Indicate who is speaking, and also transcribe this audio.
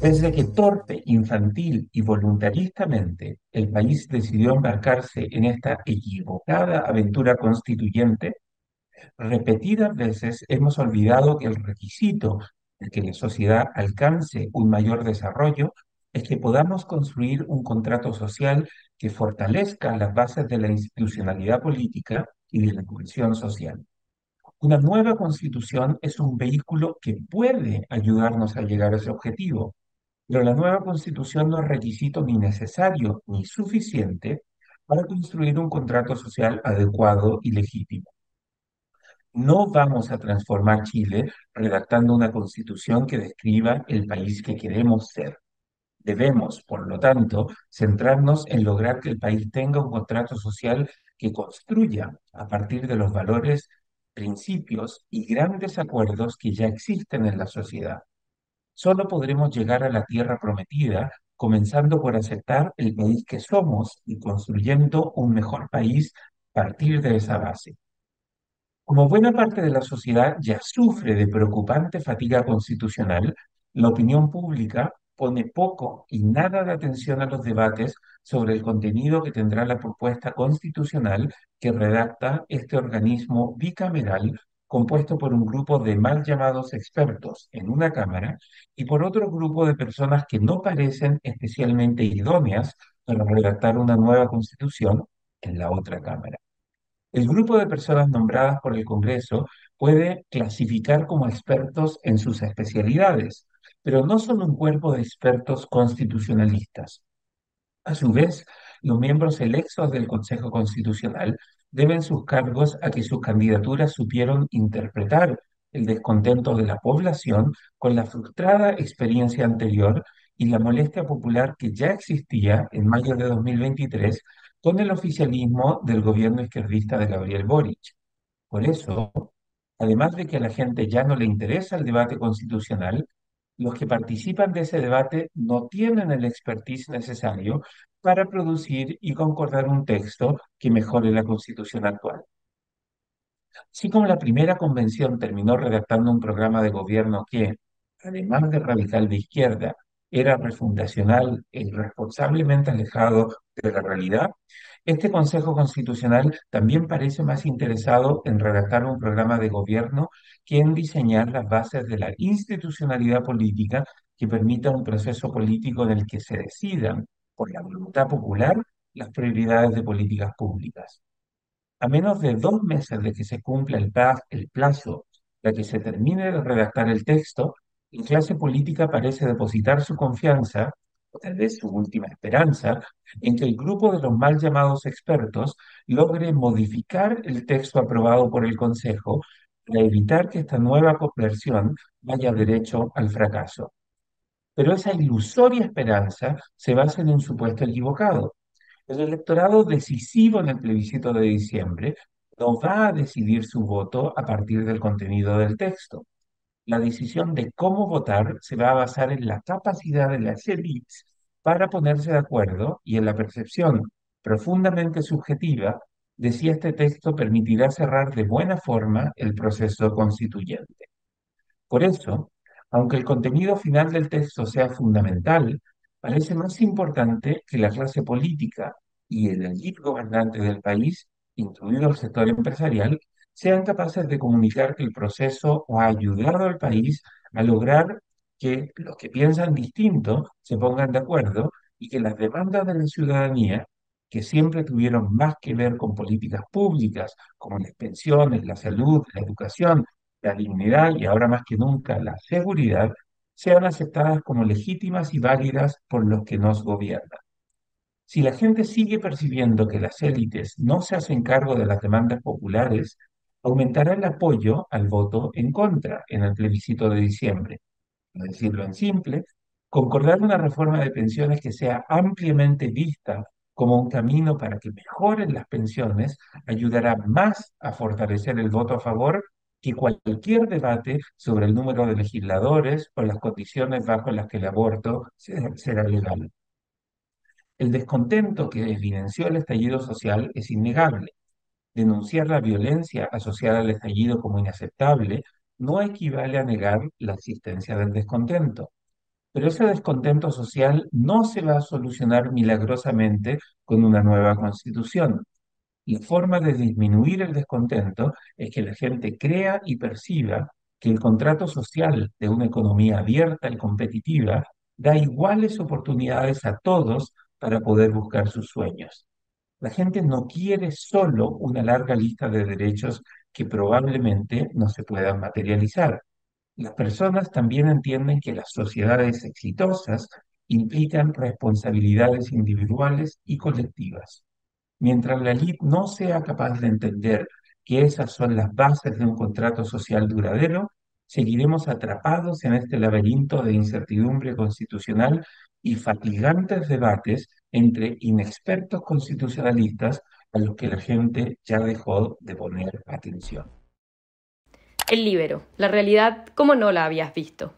Speaker 1: Desde que torpe, infantil y voluntaristamente el país decidió embarcarse en esta equivocada aventura constituyente, repetidas veces hemos olvidado que el requisito de que la sociedad alcance un mayor desarrollo es que podamos construir un contrato social que fortalezca las bases de la institucionalidad política y de la cohesión social. Una nueva constitución es un vehículo que puede ayudarnos a llegar a ese objetivo, pero la nueva constitución no es requisito ni necesario ni suficiente para construir un contrato social adecuado y legítimo. No vamos a transformar Chile redactando una constitución que describa el país que queremos ser. Debemos, por lo tanto, centrarnos en lograr que el país tenga un contrato social que construya a partir de los valores, principios y grandes acuerdos que ya existen en la sociedad. Solo podremos llegar a la tierra prometida comenzando por aceptar el país que somos y construyendo un mejor país a partir de esa base. Como buena parte de la sociedad ya sufre de preocupante fatiga constitucional, la opinión pública pone poco y nada de atención a los debates sobre el contenido que tendrá la propuesta constitucional que redacta este organismo bicameral compuesto por un grupo de mal llamados expertos en una Cámara y por otro grupo de personas que no parecen especialmente idóneas para redactar una nueva constitución en la otra Cámara. El grupo de personas nombradas por el Congreso puede clasificar como expertos en sus especialidades, pero no son un cuerpo de expertos constitucionalistas. A su vez, los miembros electos del Consejo Constitucional deben sus cargos a que sus candidaturas supieron interpretar el descontento de la población con la frustrada experiencia anterior y la molestia popular que ya existía en mayo de 2023 con el oficialismo del gobierno izquierdista de Gabriel Boric. Por eso, además de que a la gente ya no le interesa el debate constitucional, los que participan de ese debate no tienen el expertise necesario para producir y concordar un texto que mejore la constitución actual. Así como la primera convención terminó redactando un programa de gobierno que, además de radical de izquierda, era refundacional e irresponsablemente alejado de la realidad, este Consejo Constitucional también parece más interesado en redactar un programa de gobierno que en diseñar las bases de la institucionalidad política que permita un proceso político en el que se decidan, por la voluntad popular, las prioridades de políticas públicas. A menos de dos meses de que se cumpla el, el plazo de que se termine de redactar el texto, la clase política parece depositar su confianza, o tal vez su última esperanza, en que el grupo de los mal llamados expertos logre modificar el texto aprobado por el Consejo para evitar que esta nueva versión vaya derecho al fracaso. Pero esa ilusoria esperanza se basa en un supuesto equivocado. El electorado decisivo en el plebiscito de diciembre no va a decidir su voto a partir del contenido del texto la decisión de cómo votar se va a basar en la capacidad de las élites para ponerse de acuerdo y en la percepción profundamente subjetiva de si este texto permitirá cerrar de buena forma el proceso constituyente. Por eso, aunque el contenido final del texto sea fundamental, parece más importante que la clase política y el gobernante del país, incluido el sector empresarial, sean capaces de comunicar que el proceso ha ayudado al país a lograr que los que piensan distinto se pongan de acuerdo y que las demandas de la ciudadanía, que siempre tuvieron más que ver con políticas públicas, como las pensiones, la salud, la educación, la dignidad y ahora más que nunca la seguridad, sean aceptadas como legítimas y válidas por los que nos gobiernan. Si la gente sigue percibiendo que las élites no se hacen cargo de las demandas populares, aumentará el apoyo al voto en contra en el plebiscito de diciembre. Para decirlo en simple, concordar una reforma de pensiones que sea ampliamente vista como un camino para que mejoren las pensiones ayudará más a fortalecer el voto a favor que cualquier debate sobre el número de legisladores o las condiciones bajo las que el aborto será legal. El descontento que evidenció el estallido social es innegable Denunciar la violencia asociada al estallido como inaceptable no equivale a negar la existencia del descontento. Pero ese descontento social no se va a solucionar milagrosamente con una nueva constitución. La forma de disminuir el descontento es que la gente crea y perciba que el contrato social de una economía abierta y competitiva da iguales oportunidades a todos para poder buscar sus sueños. La gente no quiere solo una larga lista de derechos que probablemente no se puedan materializar. Las personas también entienden que las sociedades exitosas implican responsabilidades individuales y colectivas. Mientras la élite no sea capaz de entender que esas son las bases de un contrato social duradero, seguiremos atrapados en este laberinto de incertidumbre constitucional y fatigantes debates entre inexpertos constitucionalistas a los que la gente ya dejó de poner atención.
Speaker 2: El libero, la realidad como no la habías visto.